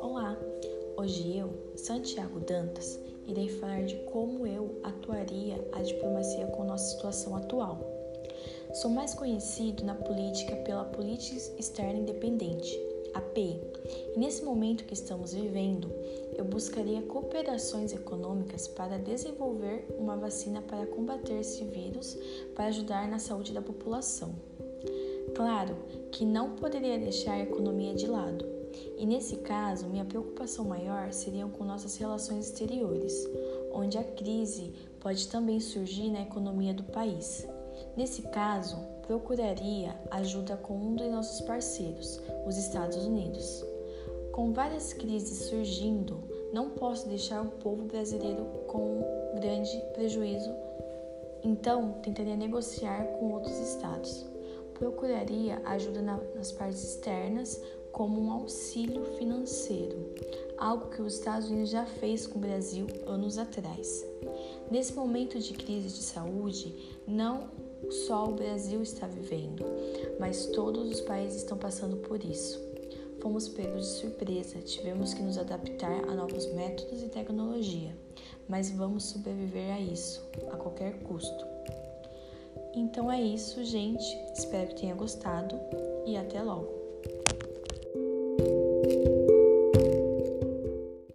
Olá, hoje eu, Santiago Dantas, irei falar de como eu atuaria a diplomacia com nossa situação atual. Sou mais conhecido na política pela Política Externa Independente, API, e nesse momento que estamos vivendo, eu buscaria cooperações econômicas para desenvolver uma vacina para combater esse vírus para ajudar na saúde da população. Claro que não poderia deixar a economia de lado, e nesse caso, minha preocupação maior seria com nossas relações exteriores, onde a crise pode também surgir na economia do país. Nesse caso, procuraria ajuda com um dos nossos parceiros, os Estados Unidos. Com várias crises surgindo, não posso deixar o povo brasileiro com grande prejuízo, então tentaria negociar com outros estados. Procuraria ajuda nas partes externas, como um auxílio financeiro, algo que os Estados Unidos já fez com o Brasil anos atrás. Nesse momento de crise de saúde, não só o Brasil está vivendo, mas todos os países estão passando por isso. Fomos pegos de surpresa, tivemos que nos adaptar a novos métodos e tecnologia, mas vamos sobreviver a isso, a qualquer custo. Então é isso, gente. Espero que tenha gostado e até logo.